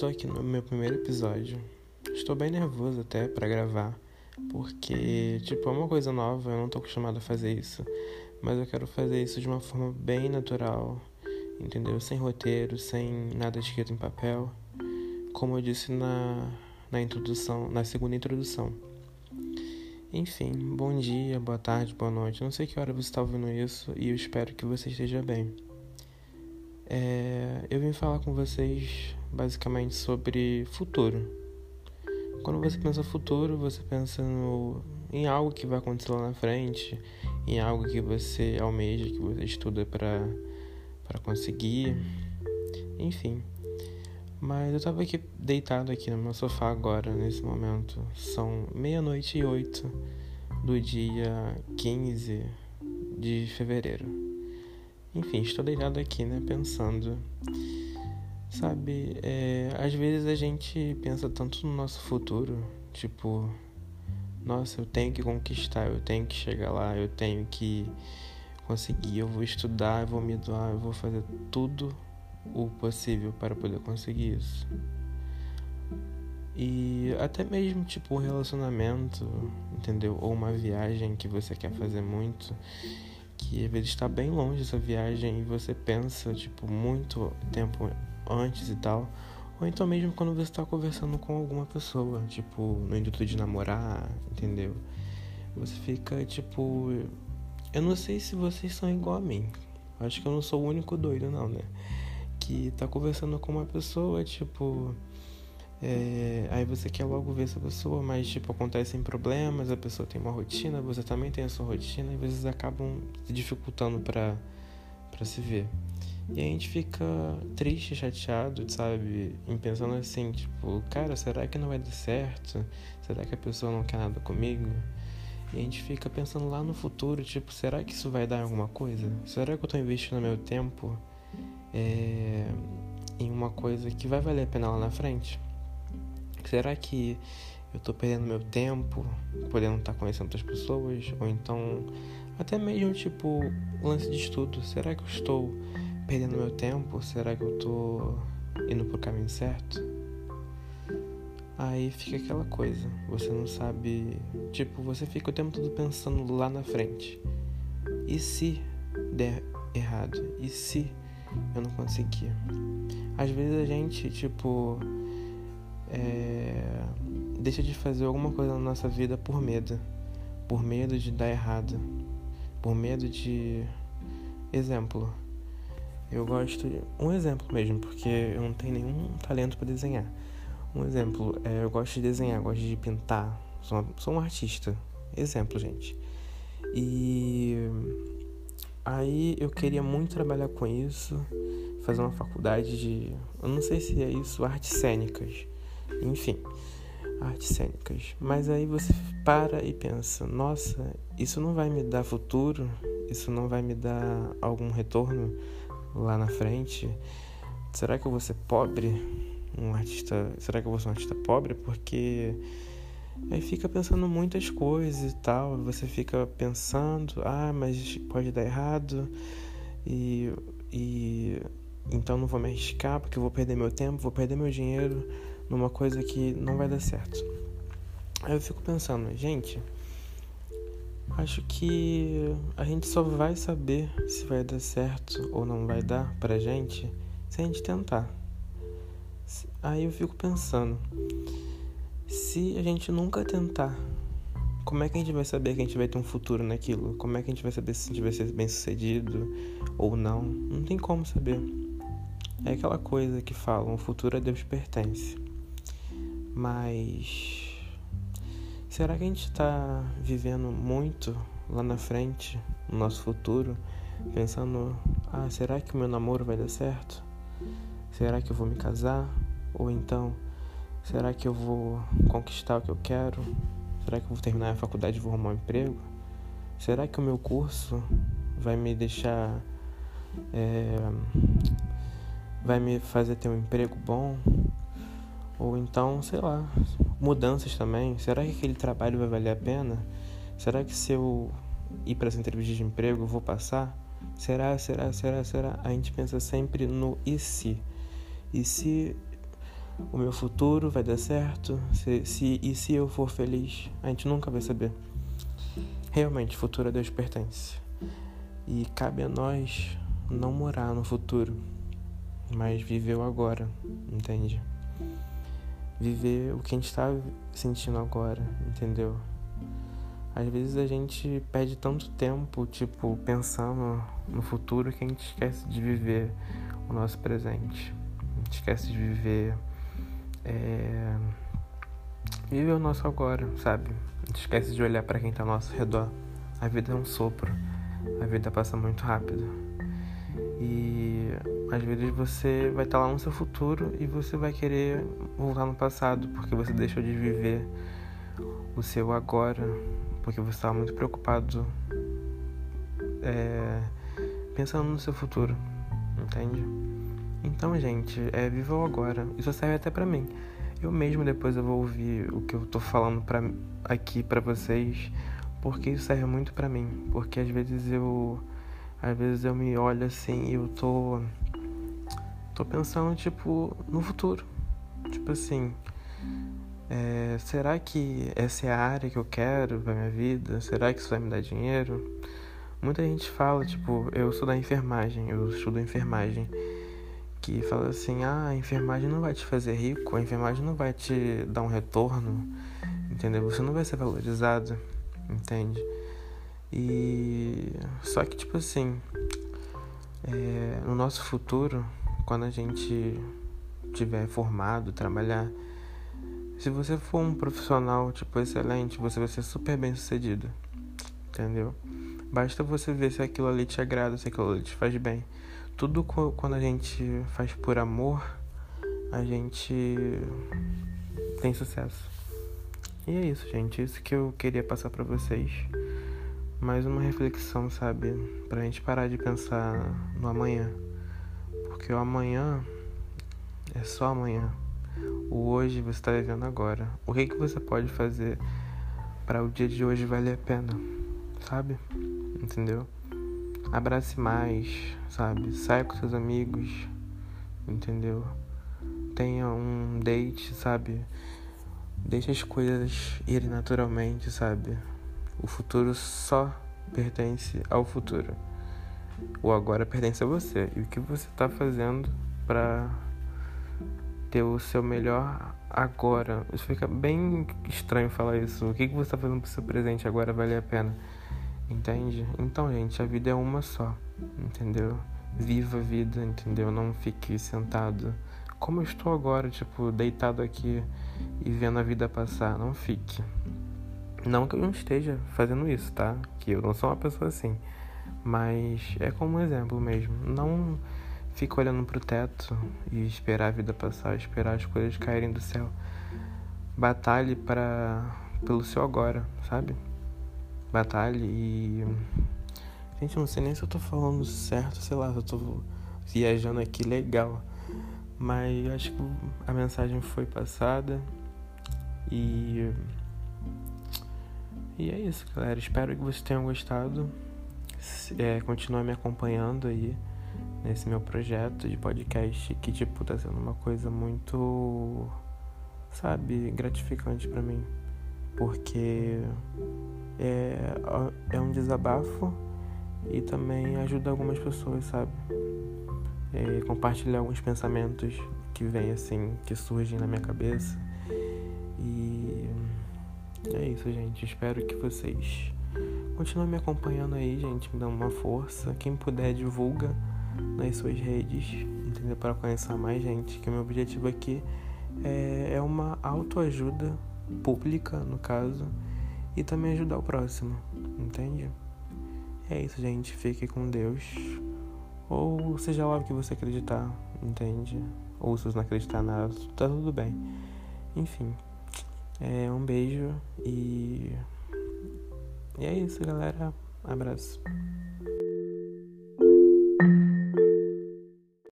estou aqui no meu primeiro episódio. Estou bem nervoso até para gravar, porque, tipo, é uma coisa nova, eu não tô acostumado a fazer isso. Mas eu quero fazer isso de uma forma bem natural, entendeu? Sem roteiro, sem nada escrito em papel. Como eu disse na, na introdução, na segunda introdução. Enfim, bom dia, boa tarde, boa noite. Não sei que hora você está ouvindo isso e eu espero que você esteja bem. É, eu vim falar com vocês basicamente sobre futuro. Quando você pensa futuro, você pensa no, em algo que vai acontecer lá na frente, em algo que você almeja, que você estuda para conseguir, enfim. Mas eu estava aqui deitado aqui no meu sofá agora, nesse momento. São meia-noite e oito do dia 15 de fevereiro. Enfim, estou deitado aqui, né, pensando. Sabe, é, às vezes a gente pensa tanto no nosso futuro, tipo, nossa, eu tenho que conquistar, eu tenho que chegar lá, eu tenho que conseguir, eu vou estudar, eu vou me doar, eu vou fazer tudo o possível para poder conseguir isso. E até mesmo tipo um relacionamento, entendeu? Ou uma viagem que você quer fazer muito que está bem longe essa viagem e você pensa, tipo, muito tempo antes e tal. Ou então mesmo quando você está conversando com alguma pessoa, tipo, no intuito de namorar, entendeu? Você fica, tipo. Eu não sei se vocês são igual a mim. Acho que eu não sou o único doido, não, né? Que tá conversando com uma pessoa, tipo. É, aí você quer logo ver essa pessoa, mas tipo, acontecem problemas, a pessoa tem uma rotina, você também tem a sua rotina, e vezes acabam se dificultando para se ver. E a gente fica triste, chateado, sabe? Em pensando assim, tipo, cara, será que não vai dar certo? Será que a pessoa não quer nada comigo? E a gente fica pensando lá no futuro, tipo, será que isso vai dar alguma coisa? Será que eu tô investindo meu tempo é, em uma coisa que vai valer a pena lá na frente? Será que eu tô perdendo meu tempo, podendo estar tá conhecendo outras pessoas? Ou então, até mesmo tipo, lance de estudo. Será que eu estou perdendo meu tempo? Será que eu tô indo pro caminho certo? Aí fica aquela coisa, você não sabe. Tipo, você fica o tempo todo pensando lá na frente. E se der errado? E se eu não conseguir? Às vezes a gente, tipo é, deixa de fazer alguma coisa na nossa vida por medo. Por medo de dar errado. Por medo de. Exemplo. Eu gosto. De... Um exemplo mesmo, porque eu não tenho nenhum talento para desenhar. Um exemplo, é, eu gosto de desenhar, gosto de pintar. Sou, uma, sou um artista. Exemplo, gente. E. Aí eu queria muito trabalhar com isso, fazer uma faculdade de. Eu não sei se é isso, artes cênicas enfim, artes cênicas. Mas aí você para e pensa: nossa, isso não vai me dar futuro, isso não vai me dar algum retorno lá na frente. Será que eu vou ser pobre? Um artista, será que eu vou ser um artista pobre? Porque aí fica pensando muitas coisas e tal. Você fica pensando, ah, mas pode dar errado e, e então não vou me arriscar porque eu vou perder meu tempo, vou perder meu dinheiro numa coisa que não vai dar certo. Aí eu fico pensando, gente, acho que a gente só vai saber se vai dar certo ou não vai dar pra gente se a gente tentar. Aí eu fico pensando, se a gente nunca tentar, como é que a gente vai saber que a gente vai ter um futuro naquilo? Como é que a gente vai saber se a gente vai ser bem sucedido ou não? Não tem como saber. É aquela coisa que falam, o futuro a Deus pertence. Mas será que a gente está vivendo muito lá na frente, no nosso futuro, pensando: ah, será que o meu namoro vai dar certo? Será que eu vou me casar? Ou então, será que eu vou conquistar o que eu quero? Será que eu vou terminar a faculdade e vou arrumar um emprego? Será que o meu curso vai me deixar. É, vai me fazer ter um emprego bom? Ou então, sei lá, mudanças também. Será que aquele trabalho vai valer a pena? Será que se eu ir para essa entrevista de emprego eu vou passar? Será, será, será, será? A gente pensa sempre no e se. E se o meu futuro vai dar certo, se, se, e se eu for feliz, a gente nunca vai saber. Realmente, futuro a Deus pertence. E cabe a nós não morar no futuro, mas viver o agora, entende? Viver o que a gente está sentindo agora, entendeu? Às vezes a gente perde tanto tempo, tipo, pensando no futuro que a gente esquece de viver o nosso presente. A gente esquece de viver. É... Viver o nosso agora, sabe? A gente esquece de olhar para quem tá ao nosso redor. A vida é um sopro. A vida passa muito rápido. E às vezes você vai estar lá no seu futuro e você vai querer voltar no passado porque você deixou de viver o seu agora, porque você estava muito preocupado é, pensando no seu futuro, entende? Então, gente, é viva o agora. Isso serve até para mim. Eu mesmo depois eu vou ouvir o que eu tô falando pra, aqui para vocês, porque isso serve muito para mim, porque às vezes eu às vezes eu me olho assim e eu tô tô pensando tipo no futuro. Tipo assim, é, será que essa é a área que eu quero pra minha vida? Será que isso vai me dar dinheiro? Muita gente fala, tipo, eu sou da enfermagem, eu estudo enfermagem, que fala assim, ah, a enfermagem não vai te fazer rico, a enfermagem não vai te dar um retorno, entendeu? Você não vai ser valorizado, entende? E só que tipo assim, é, no nosso futuro, quando a gente tiver formado, trabalhar se você for um profissional, tipo, excelente, você vai ser super bem sucedido. Entendeu? Basta você ver se aquilo ali te agrada, se aquilo ali te faz bem. Tudo quando a gente faz por amor, a gente tem sucesso. E é isso, gente. Isso que eu queria passar para vocês. Mais uma reflexão, sabe? Pra gente parar de pensar no amanhã. Porque o amanhã é só amanhã. O hoje você está vivendo agora. O que, que você pode fazer para o dia de hoje valer a pena? Sabe? Entendeu? Abrace mais, sabe? Saia com seus amigos, entendeu? Tenha um date, sabe? Deixe as coisas irem naturalmente, sabe? O futuro só pertence ao futuro. O agora pertence a você. E o que você está fazendo para ter o seu melhor agora. Isso fica bem estranho falar isso. O que, que você está fazendo pro seu presente agora vale a pena? Entende? Então, gente, a vida é uma só, entendeu? Viva a vida, entendeu? Não fique sentado. Como eu estou agora, tipo, deitado aqui e vendo a vida passar. Não fique. Não que eu não esteja fazendo isso, tá? Que eu não sou uma pessoa assim. Mas é como um exemplo mesmo. Não Fica olhando pro teto e esperar a vida passar, esperar as coisas caírem do céu. Batalhe para pelo seu agora, sabe? Batalhe e Gente, não sei nem se eu tô falando certo, sei lá, se eu tô viajando aqui legal. Mas eu acho que a mensagem foi passada. E e é isso, galera. Espero que vocês tenham gostado. É, continue me acompanhando aí nesse meu projeto de podcast que tipo tá sendo uma coisa muito sabe gratificante para mim. Porque é, é um desabafo e também ajuda algumas pessoas sabe? É, compartilhar alguns pensamentos que vêm assim que surgem na minha cabeça. E é isso gente. Espero que vocês continuem me acompanhando aí gente me dão uma força quem puder divulga nas suas redes, entendeu? Para conhecer mais gente. Que o meu objetivo aqui é, é uma autoajuda pública, no caso, e também ajudar o próximo, entende? É isso, gente. Fique com Deus. Ou seja lá o que você acreditar, entende? Ou se você não acreditar nada, tá tudo bem. Enfim, é um beijo e. E é isso, galera. Abraço.